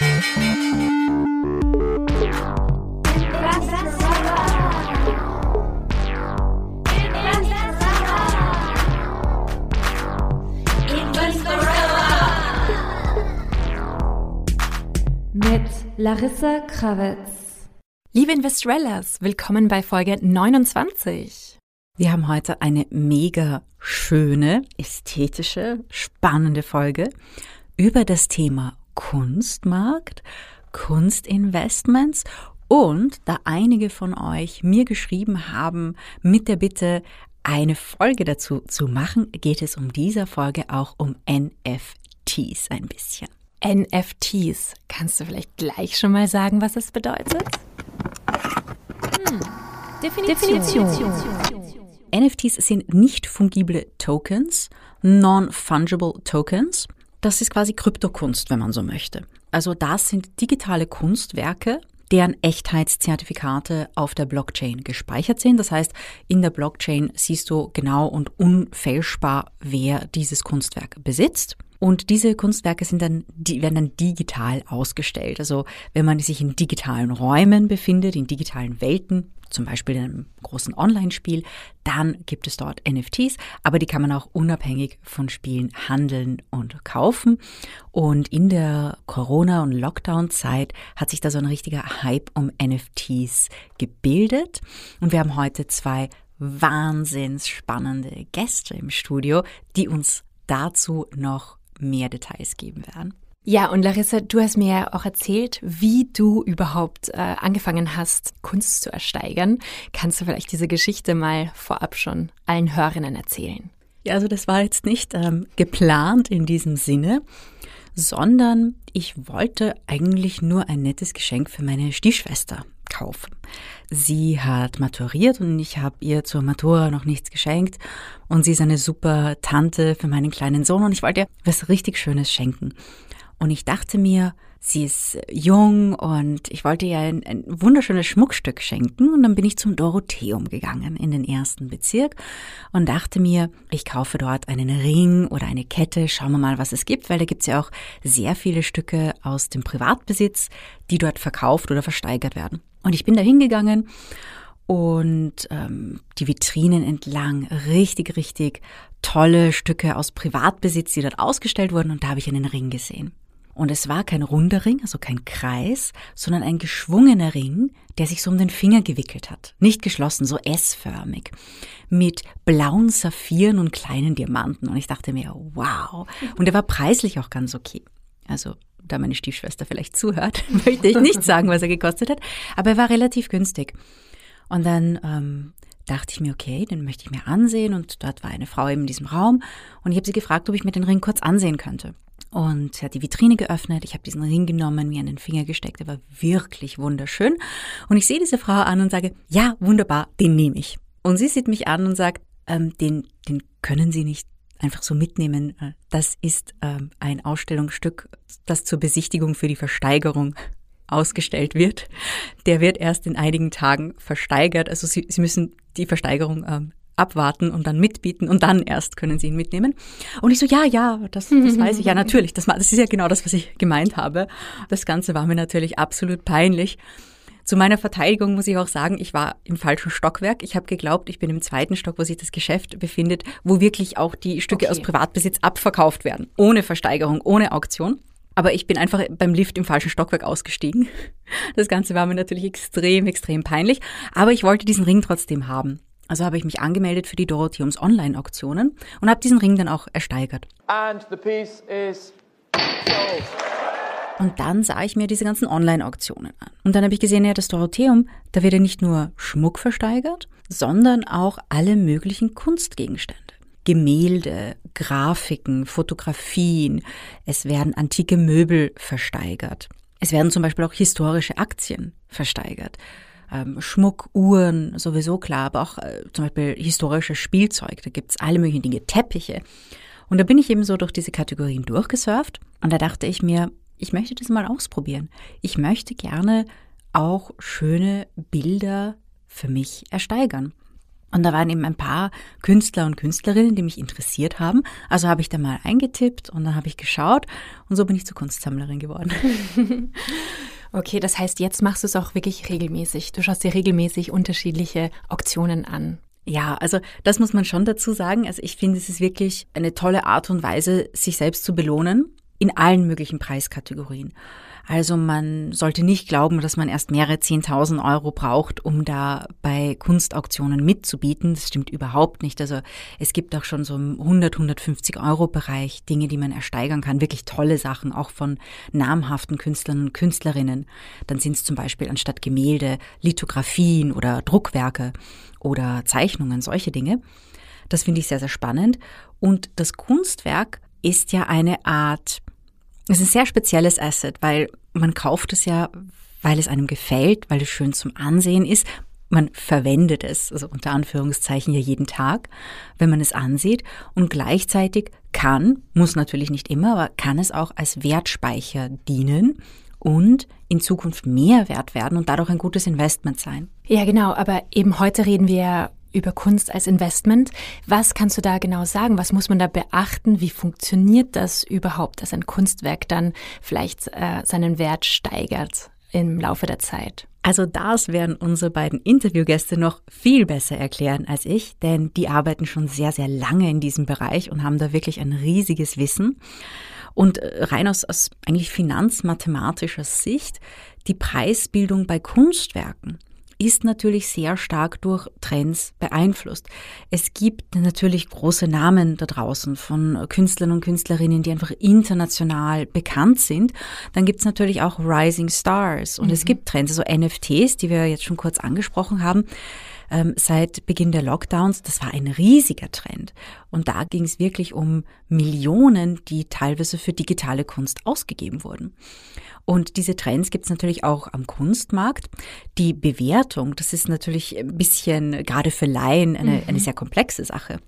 Mit Larissa Krawitz. Liebe Investrellas, willkommen bei Folge 29. Wir haben heute eine mega schöne, ästhetische, spannende Folge über das Thema Kunstmarkt, Kunstinvestments und da einige von euch mir geschrieben haben mit der Bitte, eine Folge dazu zu machen, geht es um dieser Folge auch um NFTs ein bisschen. NFTs. Kannst du vielleicht gleich schon mal sagen, was es bedeutet? Hm. Definition. Definition. NFTs sind nicht fungible Tokens, non-fungible Tokens. Das ist quasi Kryptokunst, wenn man so möchte. Also das sind digitale Kunstwerke, deren Echtheitszertifikate auf der Blockchain gespeichert sind. Das heißt, in der Blockchain siehst du genau und unfälschbar, wer dieses Kunstwerk besitzt. Und diese Kunstwerke sind dann, die werden dann digital ausgestellt. Also wenn man sich in digitalen Räumen befindet, in digitalen Welten, zum Beispiel in einem großen Online-Spiel, dann gibt es dort NFTs, aber die kann man auch unabhängig von Spielen handeln und kaufen. Und in der Corona- und Lockdown-Zeit hat sich da so ein richtiger Hype um NFTs gebildet. Und wir haben heute zwei wahnsinns spannende Gäste im Studio, die uns dazu noch mehr Details geben werden. Ja, und Larissa, du hast mir ja auch erzählt, wie du überhaupt äh, angefangen hast, Kunst zu ersteigern. Kannst du vielleicht diese Geschichte mal vorab schon allen Hörerinnen erzählen? Ja, also das war jetzt nicht ähm, geplant in diesem Sinne, sondern ich wollte eigentlich nur ein nettes Geschenk für meine Stiefschwester kaufen. Sie hat maturiert und ich habe ihr zur Matura noch nichts geschenkt und sie ist eine super Tante für meinen kleinen Sohn und ich wollte ihr was richtig Schönes schenken. Und ich dachte mir, sie ist jung und ich wollte ihr ein, ein, wunderschönes Schmuckstück schenken. Und dann bin ich zum Dorotheum gegangen in den ersten Bezirk und dachte mir, ich kaufe dort einen Ring oder eine Kette, schauen wir mal, was es gibt, weil da gibt es ja auch sehr viele Stücke aus dem Privatbesitz, die dort verkauft oder versteigert werden. Und ich bin da hingegangen und ähm, die Vitrinen entlang richtig, richtig tolle Stücke aus Privatbesitz, die dort ausgestellt wurden und da habe ich einen Ring gesehen. Und es war kein runder Ring, also kein Kreis, sondern ein geschwungener Ring, der sich so um den Finger gewickelt hat. Nicht geschlossen, so S-förmig. Mit blauen Saphiren und kleinen Diamanten. Und ich dachte mir, wow. Und er war preislich auch ganz okay. Also, da meine Stiefschwester vielleicht zuhört, möchte ich nicht sagen, was er gekostet hat. Aber er war relativ günstig. Und dann ähm, dachte ich mir, okay, den möchte ich mir ansehen. Und dort war eine Frau eben in diesem Raum. Und ich habe sie gefragt, ob ich mir den Ring kurz ansehen könnte. Und sie hat die Vitrine geöffnet. Ich habe diesen Ring genommen, mir an den Finger gesteckt. Er war wirklich wunderschön. Und ich sehe diese Frau an und sage, ja, wunderbar, den nehme ich. Und sie sieht mich an und sagt, ähm, den, den können Sie nicht einfach so mitnehmen. Das ist ähm, ein Ausstellungsstück, das zur Besichtigung für die Versteigerung ausgestellt wird. Der wird erst in einigen Tagen versteigert. Also Sie, Sie müssen die Versteigerung ähm, abwarten und dann mitbieten und dann erst können Sie ihn mitnehmen. Und ich so, ja, ja, das, das weiß ich. Ja, natürlich. Das, das ist ja genau das, was ich gemeint habe. Das Ganze war mir natürlich absolut peinlich. Zu meiner Verteidigung muss ich auch sagen, ich war im falschen Stockwerk. Ich habe geglaubt, ich bin im zweiten Stock, wo sich das Geschäft befindet, wo wirklich auch die Stücke okay. aus Privatbesitz abverkauft werden. Ohne Versteigerung, ohne Auktion. Aber ich bin einfach beim Lift im falschen Stockwerk ausgestiegen. Das Ganze war mir natürlich extrem, extrem peinlich. Aber ich wollte diesen Ring trotzdem haben. Also habe ich mich angemeldet für die Dorotheums Online-Auktionen und habe diesen Ring dann auch ersteigert. Und dann sah ich mir diese ganzen Online-Auktionen an. Und dann habe ich gesehen, ja, das Dorotheum, da wird ja nicht nur Schmuck versteigert, sondern auch alle möglichen Kunstgegenstände. Gemälde, Grafiken, Fotografien, es werden antike Möbel versteigert. Es werden zum Beispiel auch historische Aktien versteigert ähm, Schmuck, Uhren, sowieso klar, aber auch äh, zum Beispiel historisches Spielzeug. Da gibt's alle möglichen Dinge, Teppiche. Und da bin ich eben so durch diese Kategorien durchgesurft und da dachte ich mir, ich möchte das mal ausprobieren. Ich möchte gerne auch schöne Bilder für mich ersteigern. Und da waren eben ein paar Künstler und Künstlerinnen, die mich interessiert haben. Also habe ich da mal eingetippt und dann habe ich geschaut und so bin ich zur Kunstsammlerin geworden. okay, das heißt, jetzt machst du es auch wirklich regelmäßig. Du schaust dir regelmäßig unterschiedliche Auktionen an. Ja, also das muss man schon dazu sagen. Also ich finde, es ist wirklich eine tolle Art und Weise, sich selbst zu belohnen in allen möglichen Preiskategorien. Also man sollte nicht glauben, dass man erst mehrere Zehntausend Euro braucht, um da bei Kunstauktionen mitzubieten. Das stimmt überhaupt nicht. Also es gibt auch schon so im 100, 150 Euro Bereich Dinge, die man ersteigern kann. Wirklich tolle Sachen, auch von namhaften Künstlern und Künstlerinnen. Dann sind es zum Beispiel anstatt Gemälde Lithografien oder Druckwerke oder Zeichnungen, solche Dinge. Das finde ich sehr, sehr spannend. Und das Kunstwerk ist ja eine Art es ist ein sehr spezielles Asset, weil man kauft es ja, weil es einem gefällt, weil es schön zum Ansehen ist. Man verwendet es, also unter Anführungszeichen ja jeden Tag, wenn man es ansieht. Und gleichzeitig kann, muss natürlich nicht immer, aber kann es auch als Wertspeicher dienen und in Zukunft mehr wert werden und dadurch ein gutes Investment sein. Ja, genau. Aber eben heute reden wir über Kunst als Investment. Was kannst du da genau sagen? Was muss man da beachten? Wie funktioniert das überhaupt, dass ein Kunstwerk dann vielleicht äh, seinen Wert steigert im Laufe der Zeit? Also das werden unsere beiden Interviewgäste noch viel besser erklären als ich, denn die arbeiten schon sehr, sehr lange in diesem Bereich und haben da wirklich ein riesiges Wissen. Und äh, rein aus, aus eigentlich finanzmathematischer Sicht, die Preisbildung bei Kunstwerken ist natürlich sehr stark durch Trends beeinflusst. Es gibt natürlich große Namen da draußen von Künstlern und Künstlerinnen, die einfach international bekannt sind. Dann gibt es natürlich auch Rising Stars und mhm. es gibt Trends, also NFTs, die wir jetzt schon kurz angesprochen haben ähm, seit Beginn der Lockdowns. Das war ein riesiger Trend. Und da ging es wirklich um Millionen, die teilweise für digitale Kunst ausgegeben wurden. Und diese Trends gibt es natürlich auch am Kunstmarkt. Die Bewertung, das ist natürlich ein bisschen gerade für Laien eine, mhm. eine sehr komplexe Sache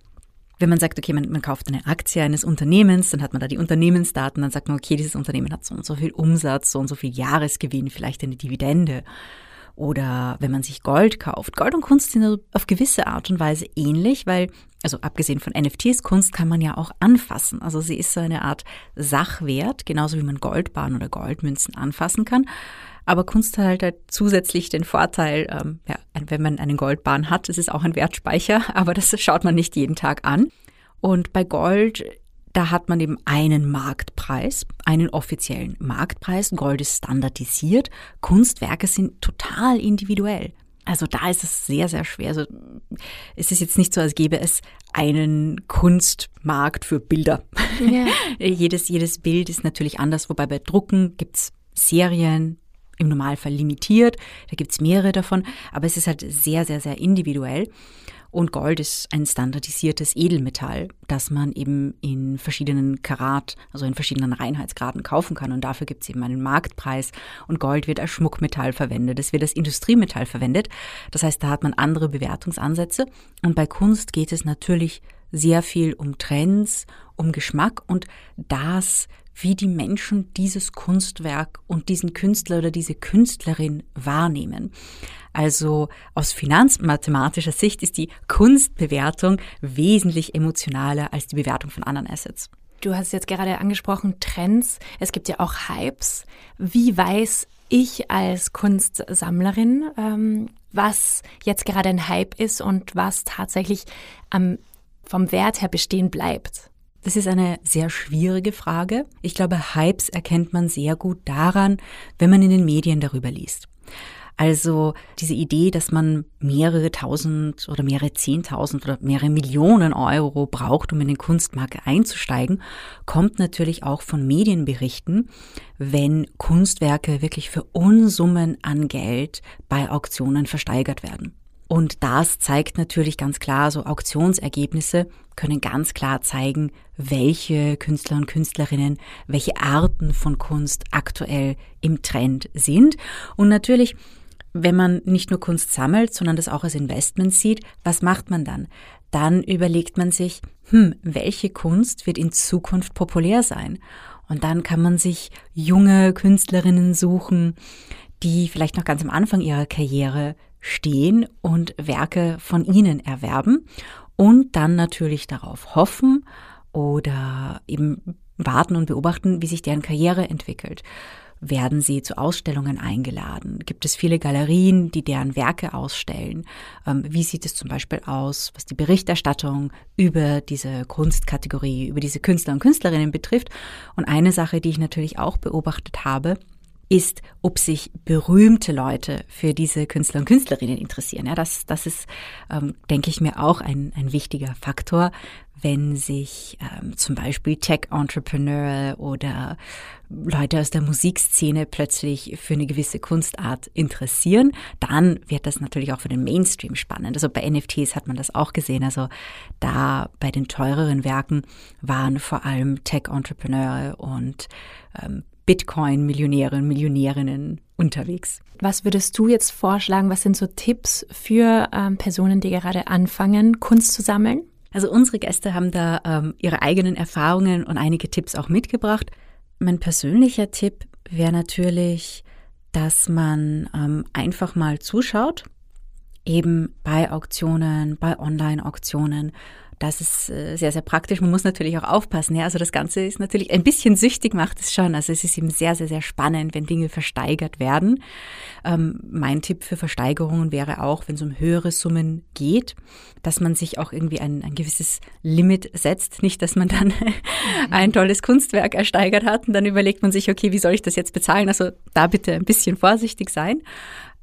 wenn man sagt, okay, man, man, kauft eine Aktie eines Unternehmens, dann hat man da die Unternehmensdaten, dann sagt man, okay, dieses Unternehmen hat so und so viel Umsatz, so und so viel Jahresgewinn, vielleicht eine Dividende. Oder wenn man sich Gold kauft. Gold und Kunst sind auf gewisse Art und Weise ähnlich, weil, also abgesehen von NFTs, Kunst kann man ja auch anfassen. Also sie ist so eine Art Sachwert, genauso wie man Goldbahn oder Goldmünzen anfassen kann. Aber Kunst hat halt, halt zusätzlich den Vorteil, ähm, ja, wenn man einen Goldbahn hat, ist es auch ein Wertspeicher, aber das schaut man nicht jeden Tag an. Und bei Gold da hat man eben einen Marktpreis, einen offiziellen Marktpreis. Gold ist standardisiert. Kunstwerke sind total individuell. Also da ist es sehr, sehr schwer. Also es ist jetzt nicht so, als gäbe es einen Kunstmarkt für Bilder. Ja. jedes, jedes Bild ist natürlich anders, wobei bei Drucken gibt's Serien, im Normalfall limitiert, da gibt's mehrere davon, aber es ist halt sehr, sehr, sehr individuell. Und Gold ist ein standardisiertes Edelmetall, das man eben in verschiedenen Karat, also in verschiedenen Reinheitsgraden kaufen kann. Und dafür gibt es eben einen Marktpreis. Und Gold wird als Schmuckmetall verwendet. Es wird als Industriemetall verwendet. Das heißt, da hat man andere Bewertungsansätze. Und bei Kunst geht es natürlich sehr viel um Trends, um Geschmack und das wie die Menschen dieses Kunstwerk und diesen Künstler oder diese Künstlerin wahrnehmen. Also aus finanzmathematischer Sicht ist die Kunstbewertung wesentlich emotionaler als die Bewertung von anderen Assets. Du hast jetzt gerade angesprochen Trends. Es gibt ja auch Hypes. Wie weiß ich als Kunstsammlerin, ähm, was jetzt gerade ein Hype ist und was tatsächlich am, vom Wert her bestehen bleibt? Das ist eine sehr schwierige Frage. Ich glaube, Hypes erkennt man sehr gut daran, wenn man in den Medien darüber liest. Also diese Idee, dass man mehrere tausend oder mehrere zehntausend oder mehrere Millionen Euro braucht, um in den Kunstmarkt einzusteigen, kommt natürlich auch von Medienberichten, wenn Kunstwerke wirklich für Unsummen an Geld bei Auktionen versteigert werden. Und das zeigt natürlich ganz klar, so Auktionsergebnisse können ganz klar zeigen, welche Künstler und Künstlerinnen, welche Arten von Kunst aktuell im Trend sind. Und natürlich, wenn man nicht nur Kunst sammelt, sondern das auch als Investment sieht, was macht man dann? Dann überlegt man sich, hm, welche Kunst wird in Zukunft populär sein? Und dann kann man sich junge Künstlerinnen suchen, die vielleicht noch ganz am Anfang ihrer Karriere stehen und Werke von ihnen erwerben und dann natürlich darauf hoffen oder eben warten und beobachten, wie sich deren Karriere entwickelt. Werden sie zu Ausstellungen eingeladen? Gibt es viele Galerien, die deren Werke ausstellen? Ähm, wie sieht es zum Beispiel aus, was die Berichterstattung über diese Kunstkategorie, über diese Künstler und Künstlerinnen betrifft? Und eine Sache, die ich natürlich auch beobachtet habe, ist, ob sich berühmte Leute für diese Künstler und Künstlerinnen interessieren. Ja, das, das ist, ähm, denke ich mir, auch ein, ein wichtiger Faktor, wenn sich ähm, zum Beispiel Tech-Entrepreneure oder Leute aus der Musikszene plötzlich für eine gewisse Kunstart interessieren, dann wird das natürlich auch für den Mainstream spannend. Also bei NFTs hat man das auch gesehen. Also da bei den teureren Werken waren vor allem Tech-Entrepreneure und ähm, Bitcoin-Millionäre und Millionärinnen unterwegs. Was würdest du jetzt vorschlagen? Was sind so Tipps für ähm, Personen, die gerade anfangen, Kunst zu sammeln? Also unsere Gäste haben da ähm, ihre eigenen Erfahrungen und einige Tipps auch mitgebracht. Mein persönlicher Tipp wäre natürlich, dass man ähm, einfach mal zuschaut, eben bei Auktionen, bei Online-Auktionen das ist äh, sehr, sehr praktisch. Man muss natürlich auch aufpassen. Ja? Also das Ganze ist natürlich ein bisschen süchtig, macht es schon. Also es ist eben sehr, sehr, sehr spannend, wenn Dinge versteigert werden. Ähm, mein Tipp für Versteigerungen wäre auch, wenn es um höhere Summen geht, dass man sich auch irgendwie ein, ein gewisses Limit setzt. Nicht, dass man dann ein tolles Kunstwerk ersteigert hat und dann überlegt man sich, okay, wie soll ich das jetzt bezahlen? Also da bitte ein bisschen vorsichtig sein.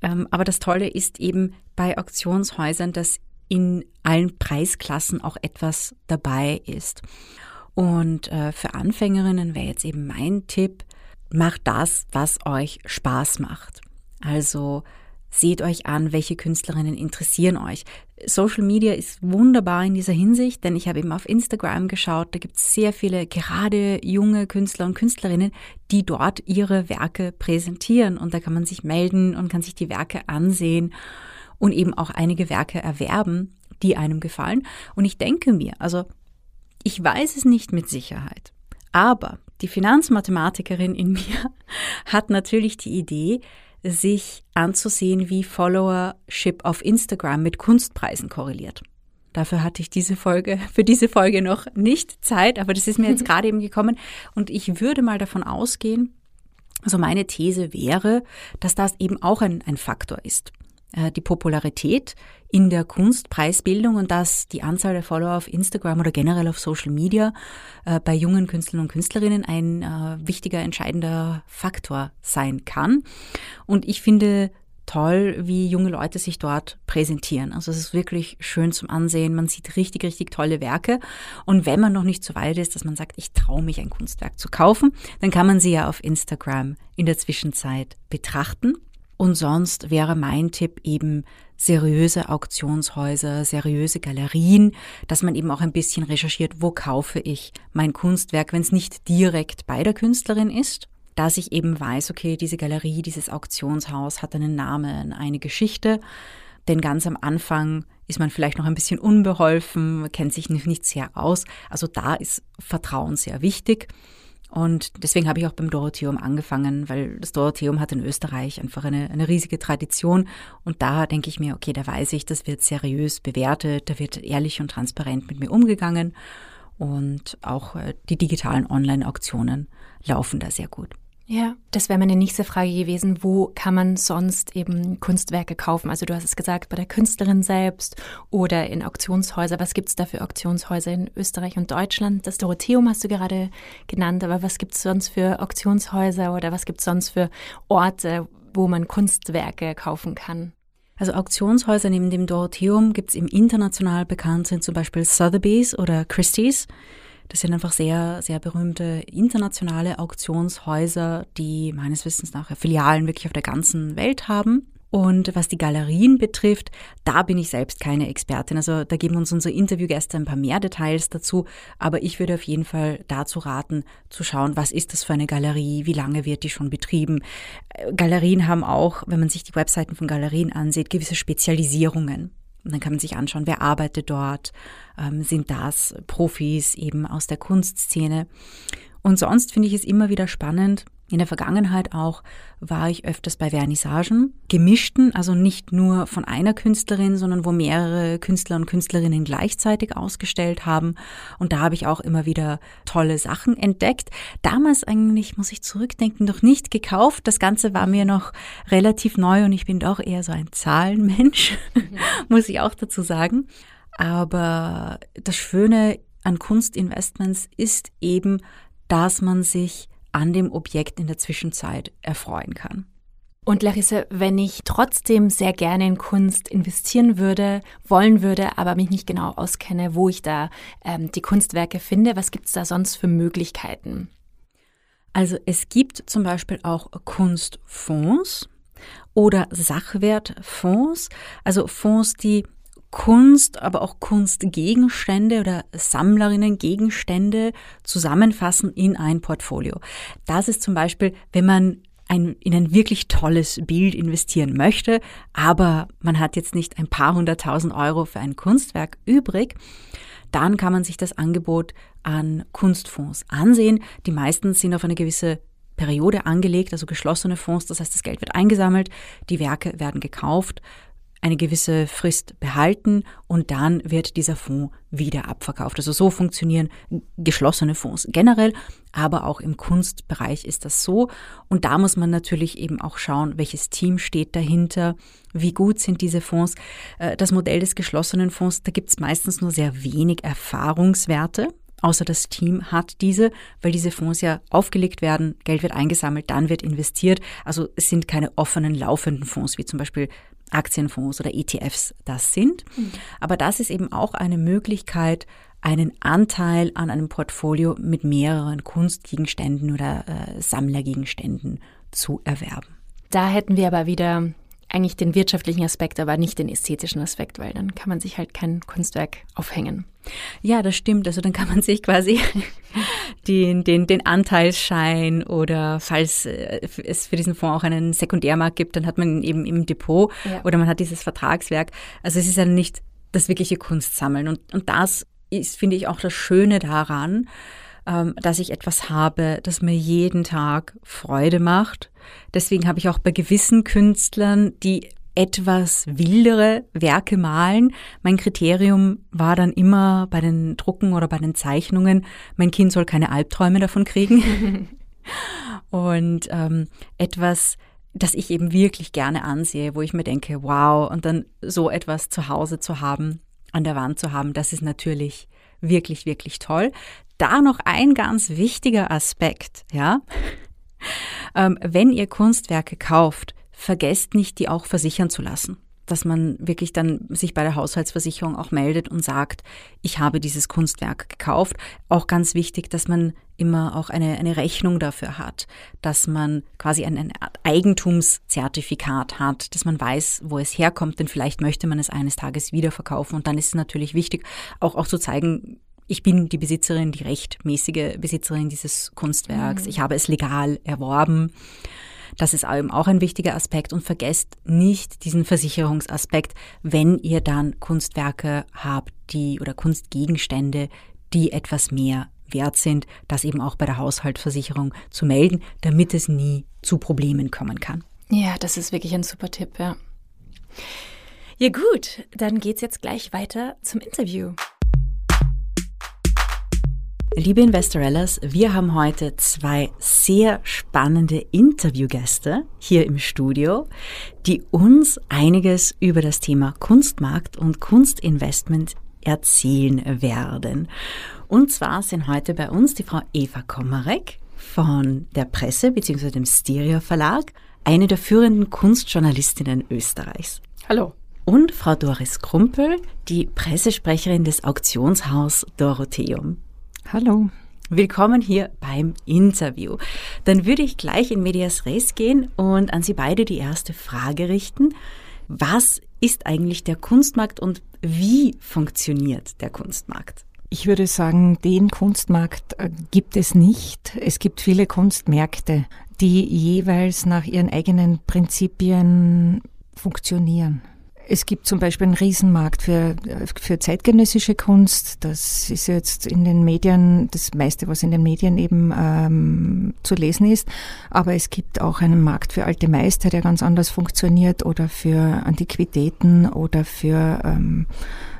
Ähm, aber das Tolle ist eben bei Auktionshäusern, dass in allen Preisklassen auch etwas dabei ist. Und äh, für Anfängerinnen wäre jetzt eben mein Tipp, macht das, was euch Spaß macht. Also seht euch an, welche Künstlerinnen interessieren euch. Social Media ist wunderbar in dieser Hinsicht, denn ich habe eben auf Instagram geschaut, da gibt es sehr viele gerade junge Künstler und Künstlerinnen, die dort ihre Werke präsentieren und da kann man sich melden und kann sich die Werke ansehen und eben auch einige Werke erwerben, die einem gefallen. Und ich denke mir, also ich weiß es nicht mit Sicherheit, aber die Finanzmathematikerin in mir hat natürlich die Idee, sich anzusehen, wie Followership auf Instagram mit Kunstpreisen korreliert. Dafür hatte ich diese Folge, für diese Folge noch nicht Zeit, aber das ist mir jetzt gerade eben gekommen. Und ich würde mal davon ausgehen, also meine These wäre, dass das eben auch ein, ein Faktor ist. Äh, die Popularität in der Kunstpreisbildung und dass die Anzahl der Follower auf Instagram oder generell auf Social Media äh, bei jungen Künstlern und Künstlerinnen ein äh, wichtiger, entscheidender Faktor sein kann. Und ich finde toll, wie junge Leute sich dort präsentieren. Also es ist wirklich schön zum Ansehen. Man sieht richtig, richtig tolle Werke. Und wenn man noch nicht so weit ist, dass man sagt, ich traue mich, ein Kunstwerk zu kaufen, dann kann man sie ja auf Instagram in der Zwischenzeit betrachten. Und sonst wäre mein Tipp eben seriöse Auktionshäuser, seriöse Galerien, dass man eben auch ein bisschen recherchiert, wo kaufe ich mein Kunstwerk, wenn es nicht direkt bei der Künstlerin ist, dass ich eben weiß, okay, diese Galerie, dieses Auktionshaus hat einen Namen, eine Geschichte, denn ganz am Anfang ist man vielleicht noch ein bisschen unbeholfen, kennt sich nicht sehr aus. Also da ist Vertrauen sehr wichtig. Und deswegen habe ich auch beim Dorotheum angefangen, weil das Dorotheum hat in Österreich einfach eine, eine riesige Tradition. Und da denke ich mir, okay, da weiß ich, das wird seriös bewertet, da wird ehrlich und transparent mit mir umgegangen. Und auch äh, die digitalen Online-Auktionen laufen da sehr gut. Ja, das wäre meine nächste Frage gewesen. Wo kann man sonst eben Kunstwerke kaufen? Also du hast es gesagt, bei der Künstlerin selbst oder in Auktionshäuser. Was gibt es da für Auktionshäuser in Österreich und Deutschland? Das Dorotheum hast du gerade genannt, aber was gibt es sonst für Auktionshäuser oder was gibt es sonst für Orte, wo man Kunstwerke kaufen kann? Also Auktionshäuser neben dem Dorotheum gibt es im international bekannt sind zum Beispiel Sotheby's oder Christie's. Das sind einfach sehr, sehr berühmte internationale Auktionshäuser, die meines Wissens nach Filialen wirklich auf der ganzen Welt haben. Und was die Galerien betrifft, da bin ich selbst keine Expertin. Also da geben uns unsere Interviewgäste ein paar mehr Details dazu. Aber ich würde auf jeden Fall dazu raten, zu schauen, was ist das für eine Galerie, wie lange wird die schon betrieben. Galerien haben auch, wenn man sich die Webseiten von Galerien ansieht, gewisse Spezialisierungen. Und dann kann man sich anschauen, wer arbeitet dort, ähm, sind das Profis eben aus der Kunstszene. Und sonst finde ich es immer wieder spannend, in der Vergangenheit auch war ich öfters bei Vernissagen, gemischten, also nicht nur von einer Künstlerin, sondern wo mehrere Künstler und Künstlerinnen gleichzeitig ausgestellt haben. Und da habe ich auch immer wieder tolle Sachen entdeckt. Damals eigentlich, muss ich zurückdenken, noch nicht gekauft. Das Ganze war mir noch relativ neu und ich bin doch eher so ein Zahlenmensch, muss ich auch dazu sagen. Aber das Schöne an Kunstinvestments ist eben, dass man sich an dem Objekt in der Zwischenzeit erfreuen kann. Und Larissa, wenn ich trotzdem sehr gerne in Kunst investieren würde, wollen würde, aber mich nicht genau auskenne, wo ich da ähm, die Kunstwerke finde, was gibt es da sonst für Möglichkeiten? Also es gibt zum Beispiel auch Kunstfonds oder Sachwertfonds, also Fonds, die Kunst, aber auch Kunstgegenstände oder Sammlerinnen-Gegenstände zusammenfassen in ein Portfolio. Das ist zum Beispiel, wenn man ein, in ein wirklich tolles Bild investieren möchte, aber man hat jetzt nicht ein paar hunderttausend Euro für ein Kunstwerk übrig, dann kann man sich das Angebot an Kunstfonds ansehen. Die meisten sind auf eine gewisse Periode angelegt, also geschlossene Fonds. Das heißt, das Geld wird eingesammelt, die Werke werden gekauft eine gewisse Frist behalten und dann wird dieser Fonds wieder abverkauft. Also so funktionieren geschlossene Fonds generell, aber auch im Kunstbereich ist das so. Und da muss man natürlich eben auch schauen, welches Team steht dahinter, wie gut sind diese Fonds. Äh, das Modell des geschlossenen Fonds, da gibt es meistens nur sehr wenig Erfahrungswerte außer das Team hat diese, weil diese Fonds ja aufgelegt werden, Geld wird eingesammelt, dann wird investiert. Also es sind keine offenen, laufenden Fonds, wie zum Beispiel Aktienfonds oder ETFs das sind. Mhm. Aber das ist eben auch eine Möglichkeit, einen Anteil an einem Portfolio mit mehreren Kunstgegenständen oder äh, Sammlergegenständen zu erwerben. Da hätten wir aber wieder eigentlich den wirtschaftlichen Aspekt, aber nicht den ästhetischen Aspekt, weil dann kann man sich halt kein Kunstwerk aufhängen. Ja, das stimmt. Also dann kann man sich quasi den, den, den Anteilsschein oder falls äh, es für diesen Fonds auch einen Sekundärmarkt gibt, dann hat man ihn eben im Depot ja. oder man hat dieses Vertragswerk. Also es ist ja nicht das wirkliche Kunstsammeln. Und, und das ist, finde ich, auch das Schöne daran, ähm, dass ich etwas habe, das mir jeden Tag Freude macht. Deswegen habe ich auch bei gewissen Künstlern, die etwas wildere Werke malen. Mein Kriterium war dann immer bei den Drucken oder bei den Zeichnungen, mein Kind soll keine Albträume davon kriegen. und ähm, etwas, das ich eben wirklich gerne ansehe, wo ich mir denke, wow, und dann so etwas zu Hause zu haben, an der Wand zu haben, das ist natürlich wirklich, wirklich toll. Da noch ein ganz wichtiger Aspekt, ja. Ähm, wenn ihr Kunstwerke kauft, vergesst nicht, die auch versichern zu lassen. Dass man wirklich dann sich bei der Haushaltsversicherung auch meldet und sagt, ich habe dieses Kunstwerk gekauft. Auch ganz wichtig, dass man immer auch eine, eine Rechnung dafür hat, dass man quasi ein, ein Eigentumszertifikat hat, dass man weiß, wo es herkommt, denn vielleicht möchte man es eines Tages wieder verkaufen. Und dann ist es natürlich wichtig, auch, auch zu zeigen, ich bin die Besitzerin, die rechtmäßige Besitzerin dieses Kunstwerks. Mhm. Ich habe es legal erworben. Das ist eben auch ein wichtiger Aspekt und vergesst nicht diesen Versicherungsaspekt, wenn ihr dann Kunstwerke habt, die oder Kunstgegenstände, die etwas mehr wert sind, das eben auch bei der Haushaltsversicherung zu melden, damit es nie zu Problemen kommen kann. Ja, das ist wirklich ein super Tipp, ja. Ja gut, dann geht's jetzt gleich weiter zum Interview. Liebe Investorellas, wir haben heute zwei sehr spannende Interviewgäste hier im Studio, die uns einiges über das Thema Kunstmarkt und Kunstinvestment erzählen werden. Und zwar sind heute bei uns die Frau Eva Komarek von der Presse bzw. dem Stereo Verlag, eine der führenden Kunstjournalistinnen Österreichs. Hallo. Und Frau Doris Krumpel, die Pressesprecherin des Auktionshaus Dorotheum. Hallo. Willkommen hier beim Interview. Dann würde ich gleich in Medias Res gehen und an Sie beide die erste Frage richten. Was ist eigentlich der Kunstmarkt und wie funktioniert der Kunstmarkt? Ich würde sagen, den Kunstmarkt äh, gibt es nicht. Es gibt viele Kunstmärkte, die jeweils nach ihren eigenen Prinzipien funktionieren. Es gibt zum Beispiel einen Riesenmarkt für, für zeitgenössische Kunst. Das ist jetzt in den Medien das meiste, was in den Medien eben ähm, zu lesen ist. Aber es gibt auch einen Markt für alte Meister, der ganz anders funktioniert oder für Antiquitäten oder für, ähm,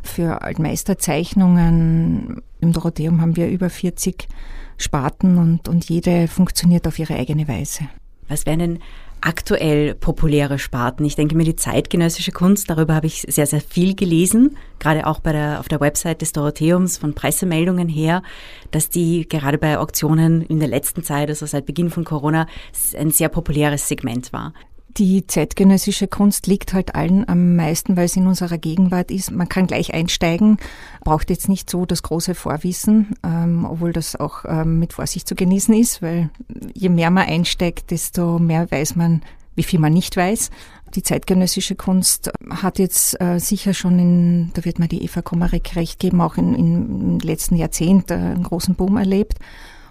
für Altmeisterzeichnungen. Im Dorotheum haben wir über 40 Sparten und, und jede funktioniert auf ihre eigene Weise. Was wären denn aktuell populäre Sparten. Ich denke mir, die zeitgenössische Kunst, darüber habe ich sehr, sehr viel gelesen, gerade auch bei der, auf der Website des Dorotheums von Pressemeldungen her, dass die gerade bei Auktionen in der letzten Zeit, also seit Beginn von Corona, ein sehr populäres Segment war. Die zeitgenössische Kunst liegt halt allen am meisten, weil sie in unserer Gegenwart ist. Man kann gleich einsteigen, braucht jetzt nicht so das große Vorwissen, ähm, obwohl das auch ähm, mit Vorsicht zu genießen ist, weil je mehr man einsteigt, desto mehr weiß man, wie viel man nicht weiß. Die zeitgenössische Kunst hat jetzt äh, sicher schon in, da wird mir die Eva Komarek recht geben, auch im letzten Jahrzehnt äh, einen großen Boom erlebt.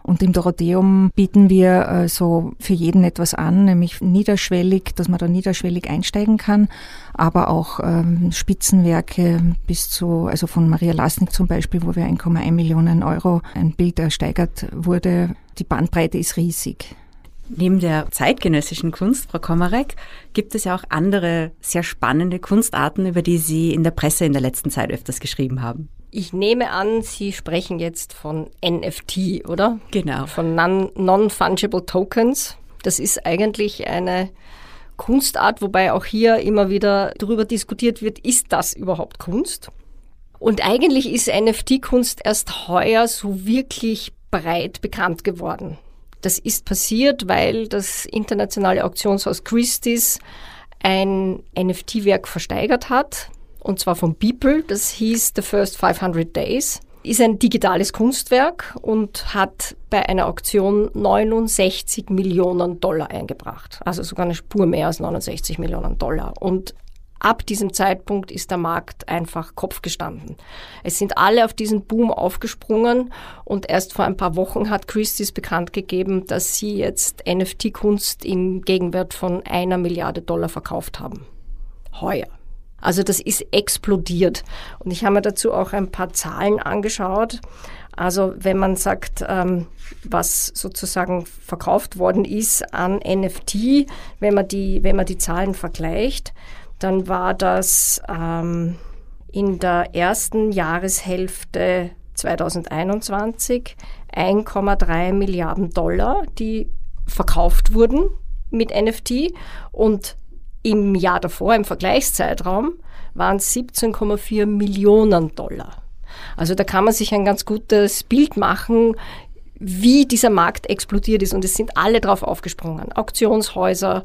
Und im Dorotheum bieten wir äh, so für jeden etwas an, nämlich niederschwellig, dass man da niederschwellig einsteigen kann, aber auch ähm, Spitzenwerke bis zu, also von Maria Lasnik zum Beispiel, wo wir 1,1 Millionen Euro ein Bild ersteigert wurde. Die Bandbreite ist riesig. Neben der zeitgenössischen Kunst, Frau Komarek, gibt es ja auch andere sehr spannende Kunstarten, über die Sie in der Presse in der letzten Zeit öfters geschrieben haben. Ich nehme an, Sie sprechen jetzt von NFT, oder? Genau. Von Non-Fungible Tokens. Das ist eigentlich eine Kunstart, wobei auch hier immer wieder darüber diskutiert wird, ist das überhaupt Kunst? Und eigentlich ist NFT-Kunst erst heuer so wirklich breit bekannt geworden. Das ist passiert, weil das internationale Auktionshaus Christie's ein NFT-Werk versteigert hat und zwar von Beeple. Das hieß The First 500 Days. Ist ein digitales Kunstwerk und hat bei einer Auktion 69 Millionen Dollar eingebracht. Also sogar eine Spur mehr als 69 Millionen Dollar. Und ab diesem Zeitpunkt ist der Markt einfach Kopf gestanden. Es sind alle auf diesen Boom aufgesprungen und erst vor ein paar Wochen hat Christie's bekannt gegeben, dass sie jetzt NFT-Kunst im Gegenwert von einer Milliarde Dollar verkauft haben. Heuer. Also das ist explodiert. Und ich habe mir dazu auch ein paar Zahlen angeschaut. Also wenn man sagt, ähm, was sozusagen verkauft worden ist an NFT, wenn man die, wenn man die Zahlen vergleicht, dann war das ähm, in der ersten Jahreshälfte 2021 1,3 Milliarden Dollar, die verkauft wurden mit NFT und im Jahr davor, im Vergleichszeitraum, waren es 17,4 Millionen Dollar. Also da kann man sich ein ganz gutes Bild machen, wie dieser Markt explodiert ist. Und es sind alle drauf aufgesprungen. Auktionshäuser,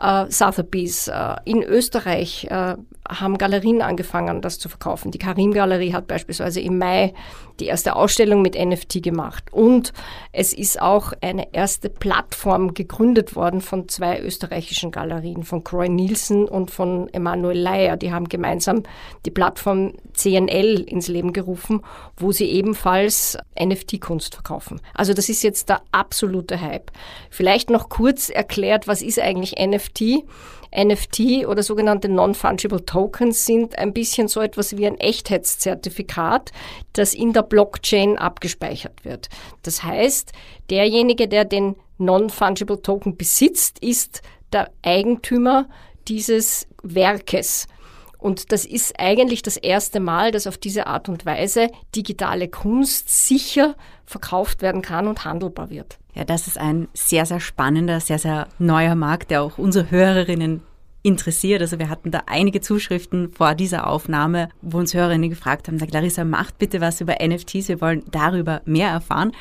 äh, Sotheby's. Äh, in Österreich äh, haben Galerien angefangen, das zu verkaufen. Die Karim-Galerie hat beispielsweise im Mai die erste Ausstellung mit NFT gemacht. Und es ist auch eine erste Plattform gegründet worden von zwei österreichischen Galerien, von Croy Nielsen und von Emanuel Leier. Die haben gemeinsam die Plattform CNL ins Leben gerufen, wo sie ebenfalls NFT-Kunst verkaufen. Also das ist jetzt der absolute Hype. Vielleicht noch kurz erklärt, was ist eigentlich NFT? NFT oder sogenannte Non-Fungible Tokens sind ein bisschen so etwas wie ein Echtheitszertifikat, das in der Blockchain abgespeichert wird. Das heißt, derjenige, der den Non-Fungible Token besitzt, ist der Eigentümer dieses Werkes. Und das ist eigentlich das erste Mal, dass auf diese Art und Weise digitale Kunst sicher verkauft werden kann und handelbar wird. Ja, das ist ein sehr, sehr spannender, sehr, sehr neuer Markt, der auch unsere Hörerinnen interessiert. Also wir hatten da einige Zuschriften vor dieser Aufnahme, wo uns Hörerinnen gefragt haben, sagt Larissa, macht bitte was über NFTs, wir wollen darüber mehr erfahren.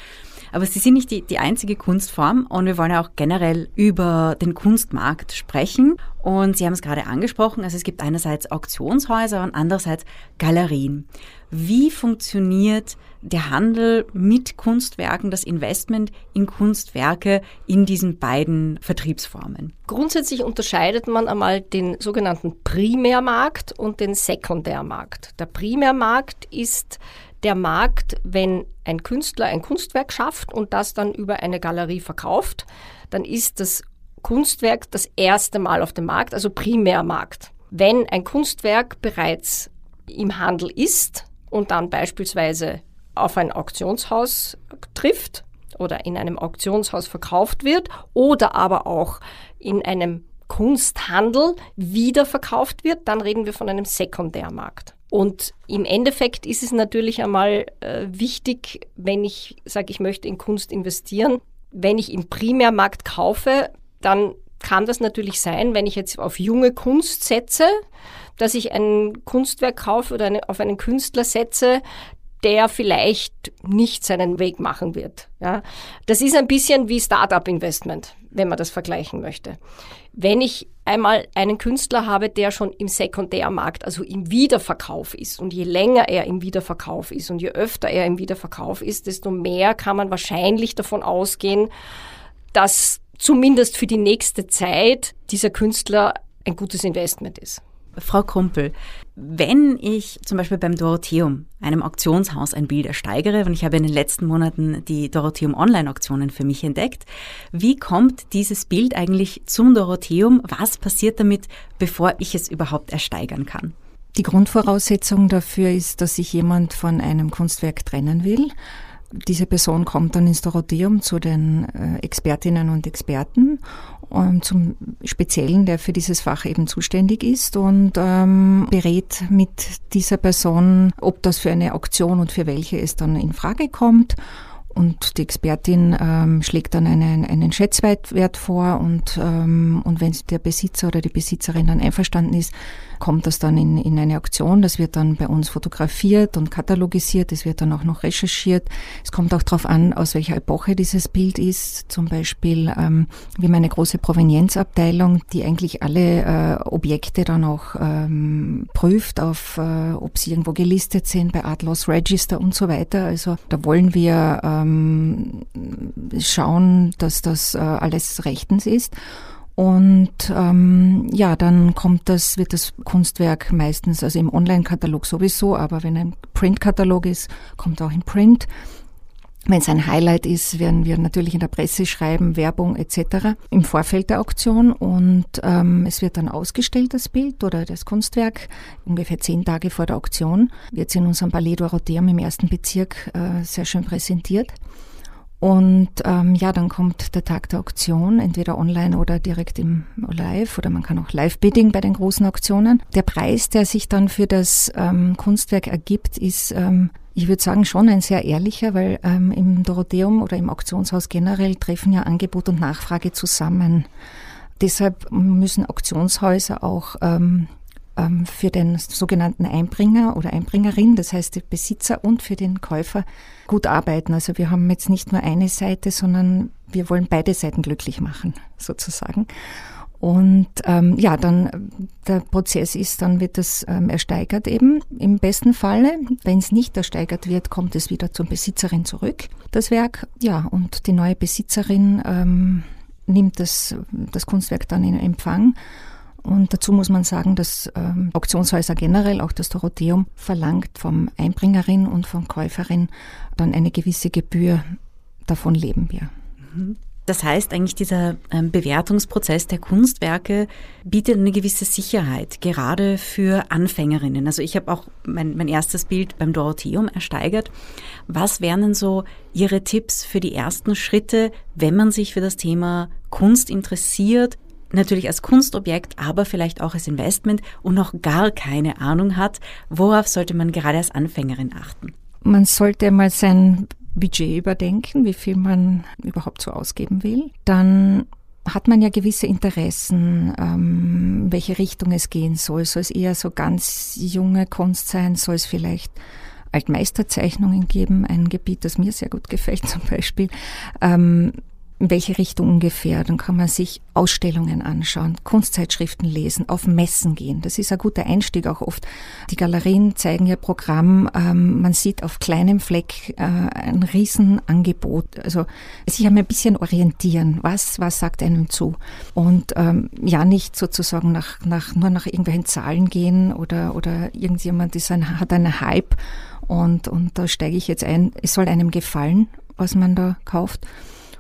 Aber sie sind nicht die, die einzige Kunstform und wir wollen auch generell über den Kunstmarkt sprechen. Und Sie haben es gerade angesprochen, also es gibt einerseits Auktionshäuser und andererseits Galerien. Wie funktioniert der Handel mit Kunstwerken, das Investment in Kunstwerke in diesen beiden Vertriebsformen? Grundsätzlich unterscheidet man einmal den sogenannten Primärmarkt und den Sekundärmarkt. Der Primärmarkt ist der Markt, wenn ein Künstler ein Kunstwerk schafft und das dann über eine Galerie verkauft, dann ist das Kunstwerk das erste Mal auf dem Markt, also Primärmarkt. Wenn ein Kunstwerk bereits im Handel ist und dann beispielsweise auf ein Auktionshaus trifft oder in einem Auktionshaus verkauft wird oder aber auch in einem Kunsthandel wiederverkauft wird, dann reden wir von einem Sekundärmarkt. Und im Endeffekt ist es natürlich einmal äh, wichtig, wenn ich sage, ich möchte in Kunst investieren, wenn ich im Primärmarkt kaufe, dann kann das natürlich sein, wenn ich jetzt auf junge Kunst setze, dass ich ein Kunstwerk kaufe oder eine, auf einen Künstler setze, der vielleicht nicht seinen Weg machen wird. Ja, das ist ein bisschen wie Startup-Investment, wenn man das vergleichen möchte. Wenn ich einmal einen Künstler habe, der schon im Sekundärmarkt, also im Wiederverkauf ist, und je länger er im Wiederverkauf ist und je öfter er im Wiederverkauf ist, desto mehr kann man wahrscheinlich davon ausgehen, dass zumindest für die nächste Zeit dieser Künstler ein gutes Investment ist. Frau Krumpel, wenn ich zum Beispiel beim Dorotheum, einem Auktionshaus, ein Bild ersteigere, und ich habe in den letzten Monaten die Dorotheum Online-Auktionen für mich entdeckt, wie kommt dieses Bild eigentlich zum Dorotheum? Was passiert damit, bevor ich es überhaupt ersteigern kann? Die Grundvoraussetzung dafür ist, dass sich jemand von einem Kunstwerk trennen will. Diese Person kommt dann ins Dorotheum zu den äh, Expertinnen und Experten, ähm, zum Speziellen, der für dieses Fach eben zuständig ist und ähm, berät mit dieser Person, ob das für eine Auktion und für welche es dann in Frage kommt. Und die Expertin ähm, schlägt dann einen, einen Schätzwert vor und, ähm, und wenn der Besitzer oder die Besitzerin dann einverstanden ist, kommt das dann in, in eine Auktion. Das wird dann bei uns fotografiert und katalogisiert. Es wird dann auch noch recherchiert. Es kommt auch darauf an, aus welcher Epoche dieses Bild ist. Zum Beispiel, ähm, wir haben eine große Provenienzabteilung, die eigentlich alle äh, Objekte dann auch ähm, prüft, auf, äh, ob sie irgendwo gelistet sind bei Art Loss Register und so weiter. Also da wollen wir ähm, schauen, dass das äh, alles rechtens ist. Und ähm, ja, dann kommt das, wird das Kunstwerk meistens, also im Online-Katalog sowieso, aber wenn ein Print-Katalog ist, kommt auch im Print. Wenn es ein Highlight ist, werden wir natürlich in der Presse schreiben, Werbung etc. im Vorfeld der Auktion und ähm, es wird dann ausgestellt, das Bild oder das Kunstwerk, ungefähr zehn Tage vor der Auktion, wird es in unserem Palais Dorotheum im ersten Bezirk äh, sehr schön präsentiert. Und ähm, ja, dann kommt der Tag der Auktion, entweder online oder direkt im Live oder man kann auch Live-Bidding bei den großen Auktionen. Der Preis, der sich dann für das ähm, Kunstwerk ergibt, ist, ähm, ich würde sagen, schon ein sehr ehrlicher, weil ähm, im Dorotheum oder im Auktionshaus generell treffen ja Angebot und Nachfrage zusammen. Deshalb müssen Auktionshäuser auch ähm, ähm, für den sogenannten Einbringer oder Einbringerin, das heißt den Besitzer und für den Käufer gut arbeiten. Also wir haben jetzt nicht nur eine Seite, sondern wir wollen beide Seiten glücklich machen, sozusagen. Und ähm, ja, dann der Prozess ist, dann wird es ähm, ersteigert eben im besten Falle. Wenn es nicht ersteigert wird, kommt es wieder zur Besitzerin zurück, das Werk. Ja, und die neue Besitzerin ähm, nimmt das, das Kunstwerk dann in Empfang und dazu muss man sagen, dass ähm, Auktionshäuser generell, auch das Dorotheum, verlangt vom Einbringerin und vom Käuferin dann eine gewisse Gebühr. Davon leben wir. Mhm. Das heißt eigentlich, dieser ähm, Bewertungsprozess der Kunstwerke bietet eine gewisse Sicherheit, gerade für Anfängerinnen. Also ich habe auch mein, mein erstes Bild beim Dorotheum ersteigert. Was wären denn so Ihre Tipps für die ersten Schritte, wenn man sich für das Thema Kunst interessiert? natürlich als Kunstobjekt, aber vielleicht auch als Investment und noch gar keine Ahnung hat, worauf sollte man gerade als Anfängerin achten? Man sollte mal sein Budget überdenken, wie viel man überhaupt so ausgeben will. Dann hat man ja gewisse Interessen, ähm, welche Richtung es gehen soll. Soll es eher so ganz junge Kunst sein? Soll es vielleicht Altmeisterzeichnungen geben? Ein Gebiet, das mir sehr gut gefällt zum Beispiel. Ähm, in welche Richtung ungefähr. Dann kann man sich Ausstellungen anschauen, Kunstzeitschriften lesen, auf Messen gehen. Das ist ein guter Einstieg auch oft. Die Galerien zeigen ihr Programm. Ähm, man sieht auf kleinem Fleck äh, ein Riesenangebot. Also sich einmal ein bisschen orientieren. Was, was sagt einem zu? Und ähm, ja, nicht sozusagen nach, nach, nur nach irgendwelchen Zahlen gehen oder, oder irgendjemand ist ein, hat einen Hype und, und da steige ich jetzt ein. Es soll einem gefallen, was man da kauft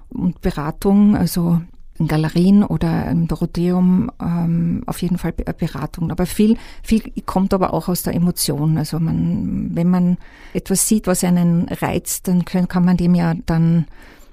und Beratung. Also in Galerien oder im Dorotheum ähm, auf jeden Fall Beratung. Aber viel, viel kommt aber auch aus der Emotion. Also man, wenn man etwas sieht, was einen reizt, dann können, kann man dem ja dann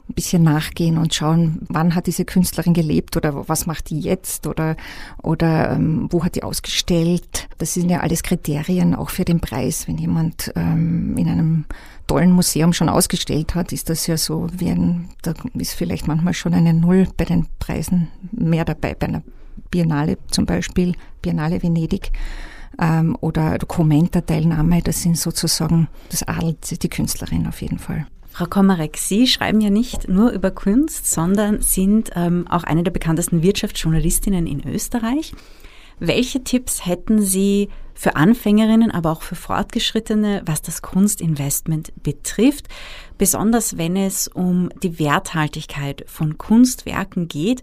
ein bisschen nachgehen und schauen, wann hat diese Künstlerin gelebt oder was macht die jetzt oder, oder ähm, wo hat die ausgestellt. Das sind ja alles Kriterien auch für den Preis. Wenn jemand ähm, in einem tollen Museum schon ausgestellt hat, ist das ja so, wie ein, da ist vielleicht manchmal schon eine Null bei den Preisen mehr dabei, bei einer Biennale zum Beispiel, Biennale Venedig ähm, oder Dokumenta-Teilnahme, das sind sozusagen, das adelt die Künstlerin auf jeden Fall. Frau Komarek, Sie schreiben ja nicht nur über Kunst, sondern sind ähm, auch eine der bekanntesten Wirtschaftsjournalistinnen in Österreich. Welche Tipps hätten Sie für Anfängerinnen, aber auch für Fortgeschrittene, was das Kunstinvestment betrifft, besonders wenn es um die Werthaltigkeit von Kunstwerken geht?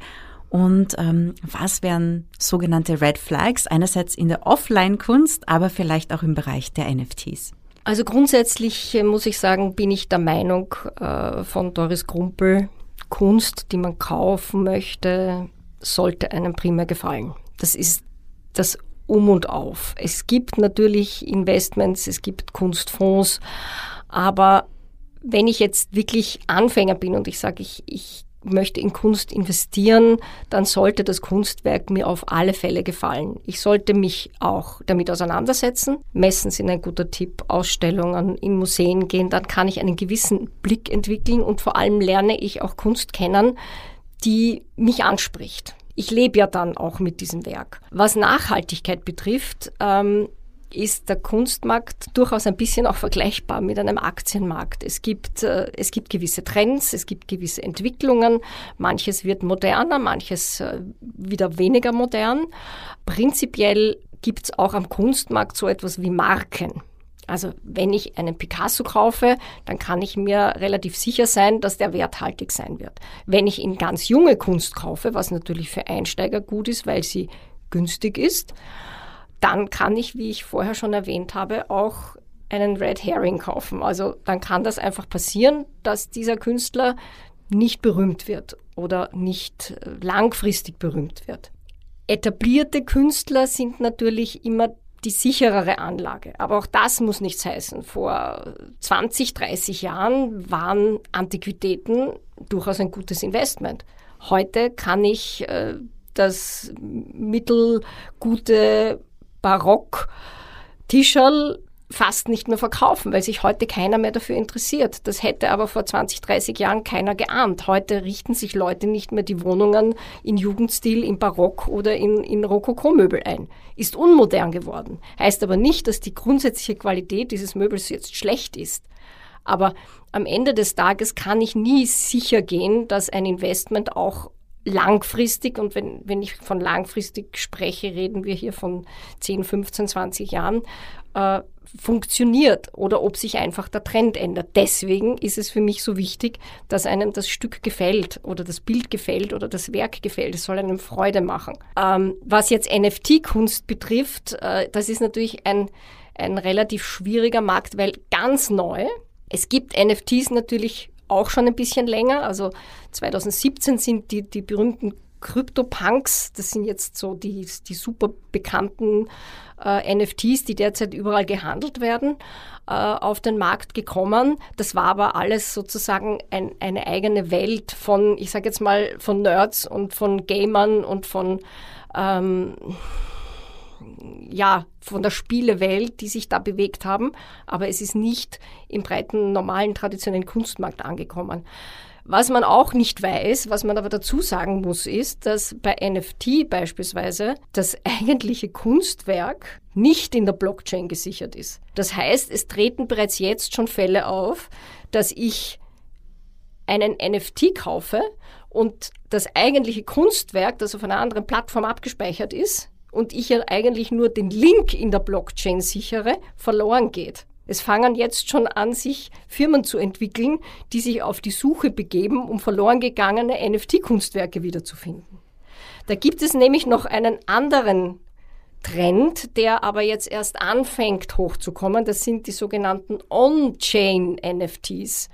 Und ähm, was wären sogenannte Red Flags, einerseits in der Offline-Kunst, aber vielleicht auch im Bereich der NFTs? Also grundsätzlich äh, muss ich sagen, bin ich der Meinung äh, von Doris Grumpel, Kunst, die man kaufen möchte, sollte einem primär gefallen. Das ist das Um und Auf. Es gibt natürlich Investments, es gibt Kunstfonds, aber wenn ich jetzt wirklich Anfänger bin und ich sage, ich, ich möchte in Kunst investieren, dann sollte das Kunstwerk mir auf alle Fälle gefallen. Ich sollte mich auch damit auseinandersetzen. Messen sind ein guter Tipp, Ausstellungen in Museen gehen, dann kann ich einen gewissen Blick entwickeln und vor allem lerne ich auch Kunst kennen, die mich anspricht. Ich lebe ja dann auch mit diesem Werk. Was Nachhaltigkeit betrifft, ähm, ist der Kunstmarkt durchaus ein bisschen auch vergleichbar mit einem Aktienmarkt. Es gibt, äh, es gibt gewisse Trends, es gibt gewisse Entwicklungen. Manches wird moderner, manches äh, wieder weniger modern. Prinzipiell gibt es auch am Kunstmarkt so etwas wie Marken. Also wenn ich einen Picasso kaufe, dann kann ich mir relativ sicher sein, dass der werthaltig sein wird. Wenn ich in ganz junge Kunst kaufe, was natürlich für Einsteiger gut ist, weil sie günstig ist, dann kann ich, wie ich vorher schon erwähnt habe, auch einen Red Herring kaufen. Also dann kann das einfach passieren, dass dieser Künstler nicht berühmt wird oder nicht äh, langfristig berühmt wird. Etablierte Künstler sind natürlich immer die sicherere Anlage. Aber auch das muss nichts heißen. Vor 20, 30 Jahren waren Antiquitäten durchaus ein gutes Investment. Heute kann ich äh, das mittelgute Barock Tischerl fast nicht mehr verkaufen, weil sich heute keiner mehr dafür interessiert. Das hätte aber vor 20, 30 Jahren keiner geahnt. Heute richten sich Leute nicht mehr die Wohnungen in Jugendstil, in Barock oder in, in Rokoko-Möbel ein. Ist unmodern geworden. Heißt aber nicht, dass die grundsätzliche Qualität dieses Möbels jetzt schlecht ist. Aber am Ende des Tages kann ich nie sicher gehen, dass ein Investment auch langfristig, und wenn, wenn ich von langfristig spreche, reden wir hier von 10, 15, 20 Jahren, äh, funktioniert oder ob sich einfach der Trend ändert. Deswegen ist es für mich so wichtig, dass einem das Stück gefällt oder das Bild gefällt oder das Werk gefällt. Es soll einem Freude machen. Ähm, was jetzt NFT-Kunst betrifft, äh, das ist natürlich ein, ein relativ schwieriger Markt, weil ganz neu, es gibt NFTs natürlich auch schon ein bisschen länger. Also 2017 sind die, die berühmten CryptoPunks, das sind jetzt so die, die super bekannten äh, NFTs, die derzeit überall gehandelt werden, äh, auf den Markt gekommen. Das war aber alles sozusagen ein, eine eigene Welt von, ich sage jetzt mal, von Nerds und von Gamern und von ähm, ja, von der Spielewelt, die sich da bewegt haben, aber es ist nicht im breiten, normalen, traditionellen Kunstmarkt angekommen. Was man auch nicht weiß, was man aber dazu sagen muss, ist, dass bei NFT beispielsweise das eigentliche Kunstwerk nicht in der Blockchain gesichert ist. Das heißt, es treten bereits jetzt schon Fälle auf, dass ich einen NFT kaufe und das eigentliche Kunstwerk, das auf einer anderen Plattform abgespeichert ist, und ich ja eigentlich nur den Link in der Blockchain sichere, verloren geht. Es fangen jetzt schon an, sich Firmen zu entwickeln, die sich auf die Suche begeben, um verloren gegangene NFT-Kunstwerke wiederzufinden. Da gibt es nämlich noch einen anderen Trend, der aber jetzt erst anfängt hochzukommen. Das sind die sogenannten On-Chain NFTs.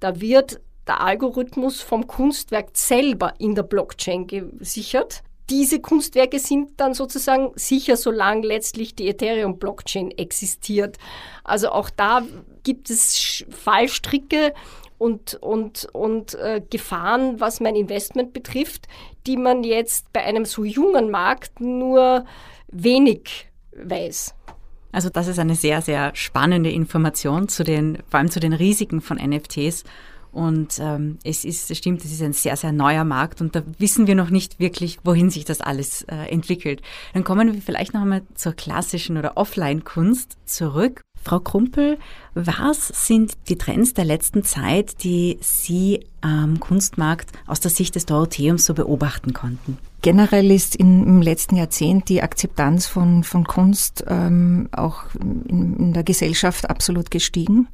Da wird der Algorithmus vom Kunstwerk selber in der Blockchain gesichert. Diese Kunstwerke sind dann sozusagen sicher, solange letztlich die Ethereum-Blockchain existiert. Also auch da gibt es Fallstricke und, und, und äh, Gefahren, was mein Investment betrifft, die man jetzt bei einem so jungen Markt nur wenig weiß. Also das ist eine sehr, sehr spannende Information zu den, vor allem zu den Risiken von NFTs. Und ähm, es ist, es stimmt, es ist ein sehr, sehr neuer Markt und da wissen wir noch nicht wirklich, wohin sich das alles äh, entwickelt. Dann kommen wir vielleicht noch einmal zur klassischen oder Offline-Kunst zurück. Frau Krumpel, was sind die Trends der letzten Zeit, die Sie am Kunstmarkt aus der Sicht des Dorotheums so beobachten konnten? Generell ist in, im letzten Jahrzehnt die Akzeptanz von, von Kunst ähm, auch in, in der Gesellschaft absolut gestiegen.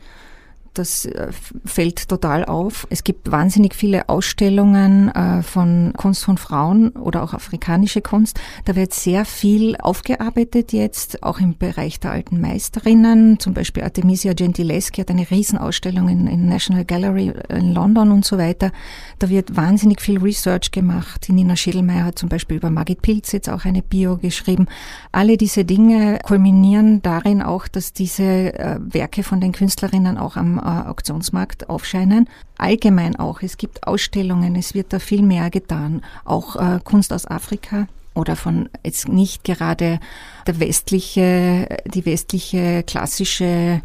Das äh, fällt total auf. Es gibt wahnsinnig viele Ausstellungen äh, von Kunst von Frauen oder auch afrikanische Kunst. Da wird sehr viel aufgearbeitet jetzt, auch im Bereich der alten Meisterinnen. Zum Beispiel Artemisia Gentileschi hat eine Riesenausstellung in, in National Gallery in London und so weiter. Da wird wahnsinnig viel Research gemacht. Nina Schädelmeier hat zum Beispiel über Margit Pilz jetzt auch eine Bio geschrieben. Alle diese Dinge kulminieren darin auch, dass diese äh, Werke von den Künstlerinnen auch am äh, Auktionsmarkt aufscheinen. Allgemein auch. Es gibt Ausstellungen, es wird da viel mehr getan. Auch äh, Kunst aus Afrika oder von jetzt nicht gerade der westliche, die westliche klassische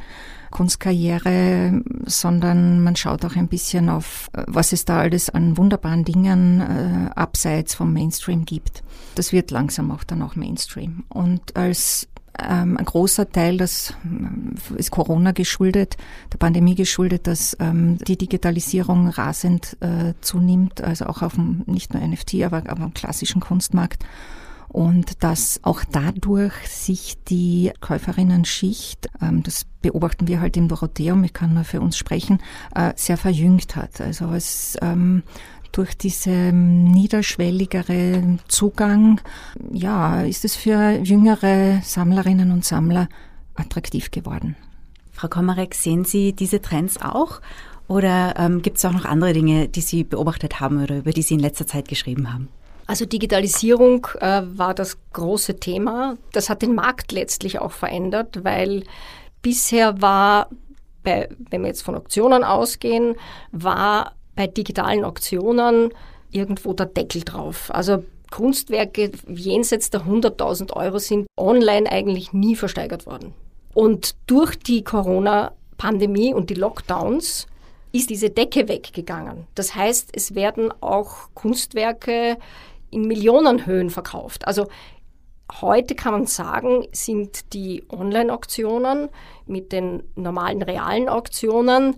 Kunstkarriere, sondern man schaut auch ein bisschen auf, was es da alles an wunderbaren Dingen äh, abseits vom Mainstream gibt. Das wird langsam auch dann auch Mainstream. Und als ähm, ein großer Teil, das äh, ist Corona geschuldet, der Pandemie geschuldet, dass ähm, die Digitalisierung rasend äh, zunimmt, also auch auf dem, nicht nur NFT, aber, aber am klassischen Kunstmarkt. Und dass auch dadurch sich die Käuferinnen-Schicht, ähm, das beobachten wir halt im Dorotheum, ich kann nur für uns sprechen, äh, sehr verjüngt hat. Also es ähm, durch diese niederschwelligere Zugang, ja, ist es für jüngere Sammlerinnen und Sammler attraktiv geworden. Frau Komarek, sehen Sie diese Trends auch? Oder ähm, gibt es auch noch andere Dinge, die Sie beobachtet haben oder über die Sie in letzter Zeit geschrieben haben? Also Digitalisierung äh, war das große Thema. Das hat den Markt letztlich auch verändert, weil bisher war, bei, wenn wir jetzt von Auktionen ausgehen, war bei digitalen Auktionen irgendwo der Deckel drauf. Also Kunstwerke jenseits der 100.000 Euro sind online eigentlich nie versteigert worden. Und durch die Corona-Pandemie und die Lockdowns ist diese Decke weggegangen. Das heißt, es werden auch Kunstwerke in Millionenhöhen verkauft. Also heute kann man sagen, sind die Online-Auktionen mit den normalen realen Auktionen,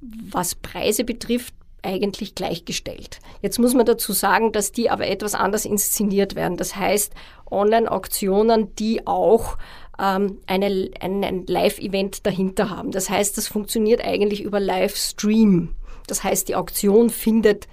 was Preise betrifft, eigentlich gleichgestellt. Jetzt muss man dazu sagen, dass die aber etwas anders inszeniert werden. Das heißt, Online-Auktionen, die auch ähm, eine, ein, ein Live-Event dahinter haben. Das heißt, das funktioniert eigentlich über Livestream. Das heißt, die Auktion findet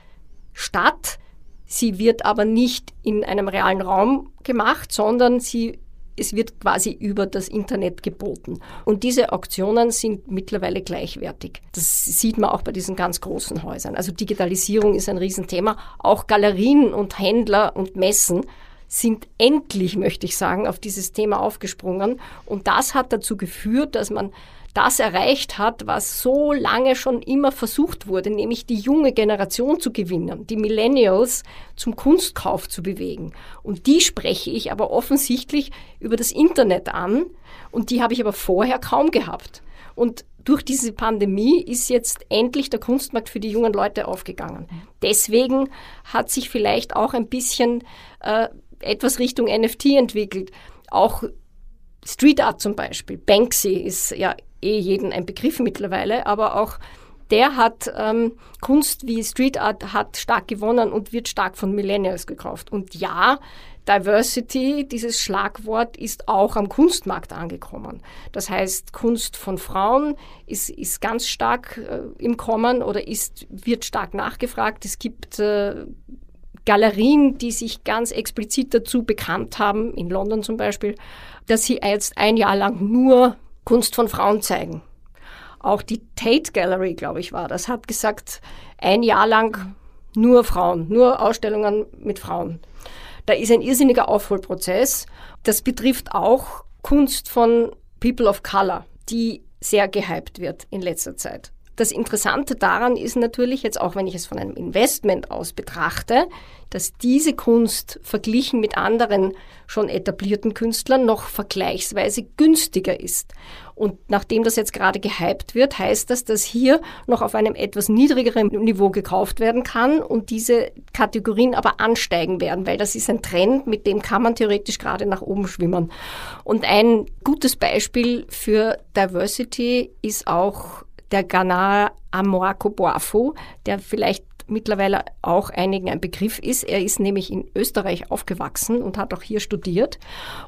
statt. Sie wird aber nicht in einem realen Raum gemacht, sondern sie es wird quasi über das Internet geboten. Und diese Auktionen sind mittlerweile gleichwertig. Das sieht man auch bei diesen ganz großen Häusern. Also Digitalisierung ist ein Riesenthema. Auch Galerien und Händler und Messen sind endlich, möchte ich sagen, auf dieses Thema aufgesprungen. Und das hat dazu geführt, dass man das erreicht hat, was so lange schon immer versucht wurde, nämlich die junge Generation zu gewinnen, die Millennials zum Kunstkauf zu bewegen. Und die spreche ich aber offensichtlich über das Internet an und die habe ich aber vorher kaum gehabt. Und durch diese Pandemie ist jetzt endlich der Kunstmarkt für die jungen Leute aufgegangen. Deswegen hat sich vielleicht auch ein bisschen äh, etwas Richtung NFT entwickelt. Auch Street Art zum Beispiel. Banksy ist ja eh jeden ein Begriff mittlerweile, aber auch der hat ähm, Kunst wie Street Art hat stark gewonnen und wird stark von Millennials gekauft. Und ja, Diversity, dieses Schlagwort, ist auch am Kunstmarkt angekommen. Das heißt, Kunst von Frauen ist, ist ganz stark äh, im Kommen oder ist, wird stark nachgefragt. Es gibt äh, Galerien, die sich ganz explizit dazu bekannt haben, in London zum Beispiel, dass sie jetzt ein Jahr lang nur Kunst von Frauen zeigen. Auch die Tate Gallery, glaube ich, war das, hat gesagt, ein Jahr lang nur Frauen, nur Ausstellungen mit Frauen. Da ist ein irrsinniger Aufholprozess. Das betrifft auch Kunst von People of Color, die sehr gehypt wird in letzter Zeit. Das Interessante daran ist natürlich jetzt auch, wenn ich es von einem Investment aus betrachte, dass diese Kunst verglichen mit anderen schon etablierten Künstlern noch vergleichsweise günstiger ist. Und nachdem das jetzt gerade gehypt wird, heißt das, dass hier noch auf einem etwas niedrigeren Niveau gekauft werden kann und diese Kategorien aber ansteigen werden, weil das ist ein Trend, mit dem kann man theoretisch gerade nach oben schwimmen. Und ein gutes Beispiel für Diversity ist auch der Ghana Amoako Boafo, der vielleicht mittlerweile auch einigen ein Begriff ist. Er ist nämlich in Österreich aufgewachsen und hat auch hier studiert.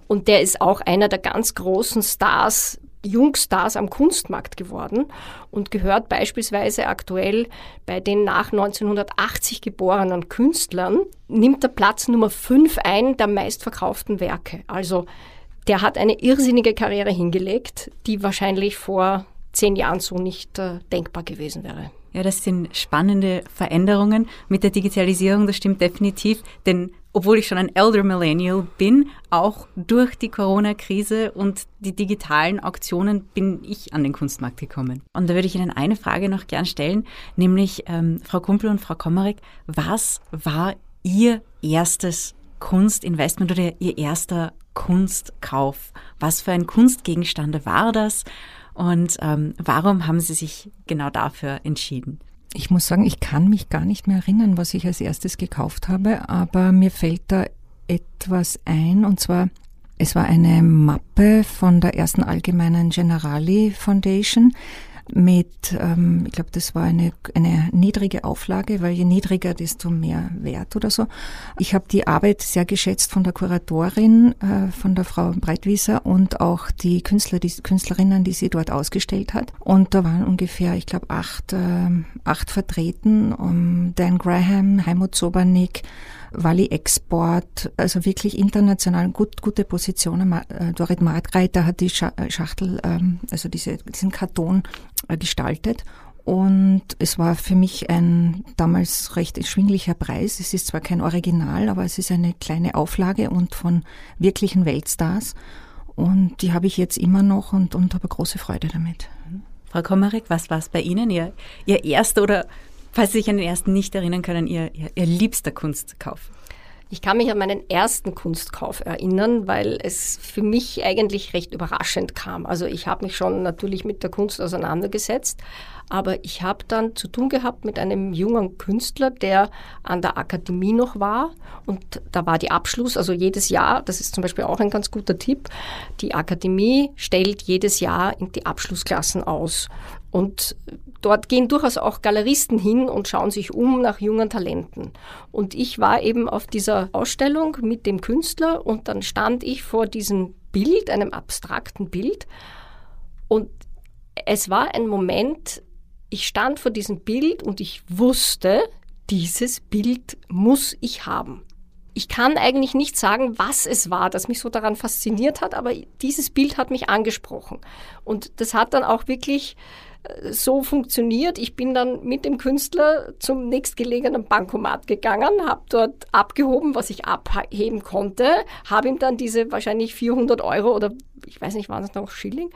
Und der ist auch einer der ganz großen Stars, Jungstars am Kunstmarkt geworden und gehört beispielsweise aktuell bei den nach 1980 geborenen Künstlern, nimmt er Platz Nummer 5 ein der meistverkauften Werke. Also der hat eine irrsinnige Karriere hingelegt, die wahrscheinlich vor zehn Jahren so nicht äh, denkbar gewesen wäre. Ja, das sind spannende Veränderungen mit der Digitalisierung, das stimmt definitiv, denn obwohl ich schon ein Elder Millennial bin, auch durch die Corona-Krise und die digitalen Auktionen bin ich an den Kunstmarkt gekommen. Und da würde ich Ihnen eine Frage noch gern stellen, nämlich ähm, Frau Kumpel und Frau Kommerek, was war Ihr erstes Kunstinvestment oder Ihr erster Kunstkauf? Was für ein Kunstgegenstand war das? Und ähm, warum haben Sie sich genau dafür entschieden? Ich muss sagen, ich kann mich gar nicht mehr erinnern, was ich als erstes gekauft habe, aber mir fällt da etwas ein, und zwar, es war eine Mappe von der ersten allgemeinen Generali Foundation mit, ähm, ich glaube, das war eine, eine niedrige Auflage, weil je niedriger, desto mehr Wert oder so. Ich habe die Arbeit sehr geschätzt von der Kuratorin, äh, von der Frau Breitwieser und auch die Künstler, die Künstlerinnen, die sie dort ausgestellt hat. Und da waren ungefähr, ich glaube, acht, äh, acht vertreten, um Dan Graham, Heimut Sobernick, Wally Export, also wirklich international gut, gute Positionen. Äh, Dorit Martreiter hat die äh, Schachtel, ähm, also diese, diesen Karton äh, gestaltet. Und es war für mich ein damals recht erschwinglicher Preis. Es ist zwar kein Original, aber es ist eine kleine Auflage und von wirklichen Weltstars. Und die habe ich jetzt immer noch und, und habe große Freude damit. Frau Kommerek, was war es bei Ihnen? Ihr, Ihr erster oder falls Sie sich an den ersten nicht erinnern können, Ihr, Ihr, Ihr liebster Kunstkauf? Ich kann mich an meinen ersten Kunstkauf erinnern, weil es für mich eigentlich recht überraschend kam. Also ich habe mich schon natürlich mit der Kunst auseinandergesetzt, aber ich habe dann zu tun gehabt mit einem jungen Künstler, der an der Akademie noch war und da war die Abschluss, also jedes Jahr, das ist zum Beispiel auch ein ganz guter Tipp, die Akademie stellt jedes Jahr die Abschlussklassen aus und dort gehen durchaus auch Galeristen hin und schauen sich um nach jungen Talenten. Und ich war eben auf dieser Ausstellung mit dem Künstler und dann stand ich vor diesem Bild, einem abstrakten Bild. Und es war ein Moment, ich stand vor diesem Bild und ich wusste, dieses Bild muss ich haben. Ich kann eigentlich nicht sagen, was es war, das mich so daran fasziniert hat, aber dieses Bild hat mich angesprochen. Und das hat dann auch wirklich so funktioniert. Ich bin dann mit dem Künstler zum nächstgelegenen Bankomat gegangen, habe dort abgehoben, was ich abheben konnte, habe ihm dann diese wahrscheinlich 400 Euro oder ich weiß nicht, waren es noch Schilling,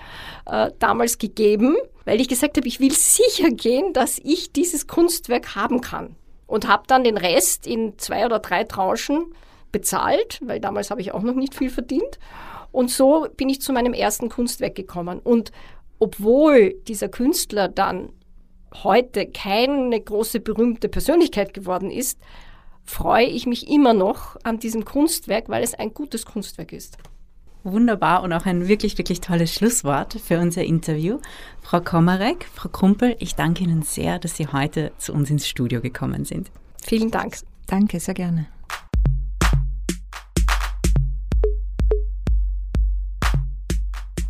äh, damals gegeben, weil ich gesagt habe, ich will sicher gehen, dass ich dieses Kunstwerk haben kann. Und habe dann den Rest in zwei oder drei Tranchen bezahlt, weil damals habe ich auch noch nicht viel verdient. Und so bin ich zu meinem ersten Kunstwerk gekommen. Und obwohl dieser Künstler dann heute keine große berühmte Persönlichkeit geworden ist, freue ich mich immer noch an diesem Kunstwerk, weil es ein gutes Kunstwerk ist. Wunderbar und auch ein wirklich, wirklich tolles Schlusswort für unser Interview. Frau Komarek, Frau Krumpel, ich danke Ihnen sehr, dass Sie heute zu uns ins Studio gekommen sind. Vielen Dank. Danke, sehr gerne.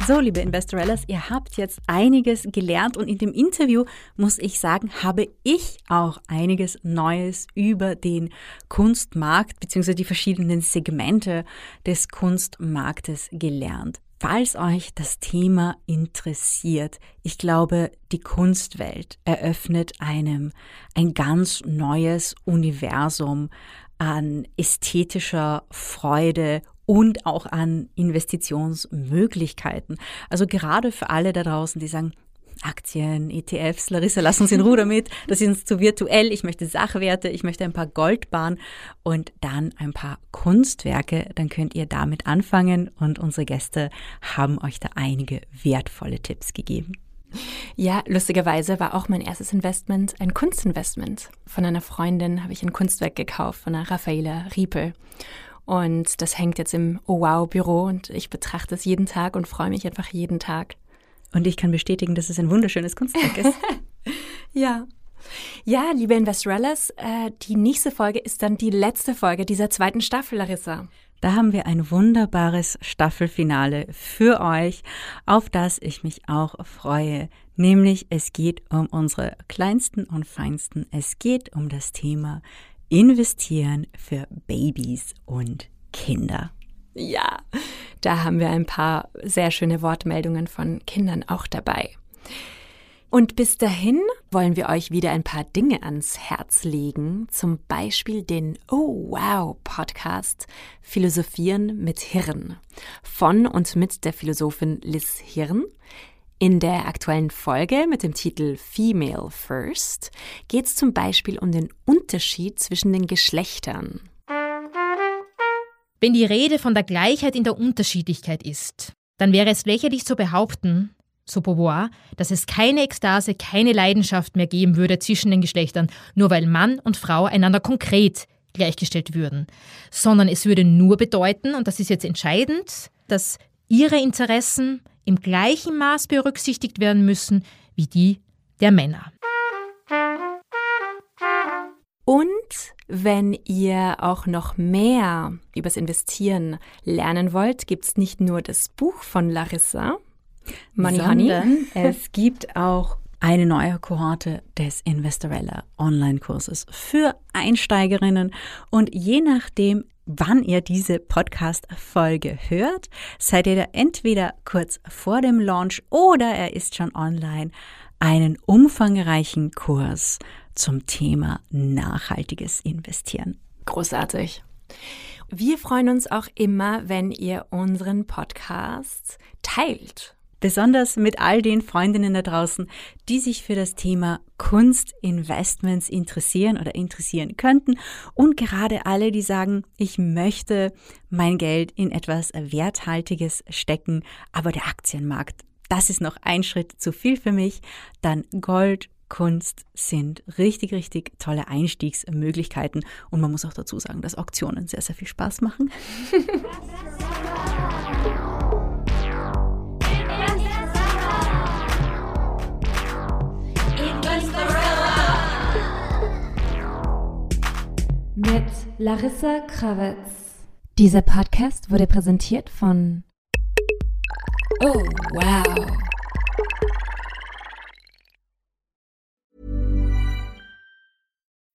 So, liebe Investorellas, ihr habt jetzt einiges gelernt und in dem Interview, muss ich sagen, habe ich auch einiges Neues über den Kunstmarkt bzw. die verschiedenen Segmente des Kunstmarktes gelernt. Falls euch das Thema interessiert, ich glaube, die Kunstwelt eröffnet einem ein ganz neues Universum an ästhetischer Freude und auch an Investitionsmöglichkeiten. Also gerade für alle da draußen, die sagen, Aktien, ETFs, Larissa, lass uns in Ruder mit. Das ist uns zu virtuell. Ich möchte Sachwerte, ich möchte ein paar Goldbahnen und dann ein paar Kunstwerke. Dann könnt ihr damit anfangen und unsere Gäste haben euch da einige wertvolle Tipps gegeben. Ja, lustigerweise war auch mein erstes Investment ein Kunstinvestment. Von einer Freundin habe ich ein Kunstwerk gekauft, von einer Raffaela Riepel. Und das hängt jetzt im Oh Wow Büro und ich betrachte es jeden Tag und freue mich einfach jeden Tag. Und ich kann bestätigen, dass es ein wunderschönes Kunstwerk ist. ja. Ja, liebe Investorellas, äh, die nächste Folge ist dann die letzte Folge dieser zweiten Staffel, Larissa. Da haben wir ein wunderbares Staffelfinale für euch, auf das ich mich auch freue. Nämlich es geht um unsere kleinsten und feinsten. Es geht um das Thema Investieren für Babys und Kinder. Ja, da haben wir ein paar sehr schöne Wortmeldungen von Kindern auch dabei. Und bis dahin wollen wir euch wieder ein paar Dinge ans Herz legen, zum Beispiel den Oh Wow Podcast Philosophieren mit Hirn von und mit der Philosophin Liz Hirn. In der aktuellen Folge mit dem Titel Female First geht es zum Beispiel um den Unterschied zwischen den Geschlechtern. Wenn die Rede von der Gleichheit in der Unterschiedlichkeit ist, dann wäre es lächerlich zu behaupten, so Beauvoir, dass es keine Ekstase, keine Leidenschaft mehr geben würde zwischen den Geschlechtern, nur weil Mann und Frau einander konkret gleichgestellt würden, sondern es würde nur bedeuten, und das ist jetzt entscheidend, dass ihre Interessen im gleichen Maß berücksichtigt werden müssen wie die der Männer. Und wenn ihr auch noch mehr übers Investieren lernen wollt, gibt es nicht nur das Buch von Larissa, Money Sondern Honey. es gibt auch eine neue Kohorte des Investorella Online-Kurses für Einsteigerinnen. Und je nachdem, wann ihr diese Podcast-Folge hört, seid ihr da entweder kurz vor dem Launch oder er ist schon online, einen umfangreichen Kurs zum Thema nachhaltiges Investieren. Großartig. Wir freuen uns auch immer, wenn ihr unseren Podcast teilt. Besonders mit all den Freundinnen da draußen, die sich für das Thema Kunstinvestments interessieren oder interessieren könnten und gerade alle, die sagen, ich möchte mein Geld in etwas Werthaltiges stecken, aber der Aktienmarkt, das ist noch ein Schritt zu viel für mich, dann Gold, Kunst sind richtig, richtig tolle Einstiegsmöglichkeiten. Und man muss auch dazu sagen, dass Auktionen sehr, sehr viel Spaß machen. Mit Larissa Krawitz. Dieser Podcast wurde präsentiert von Oh, wow.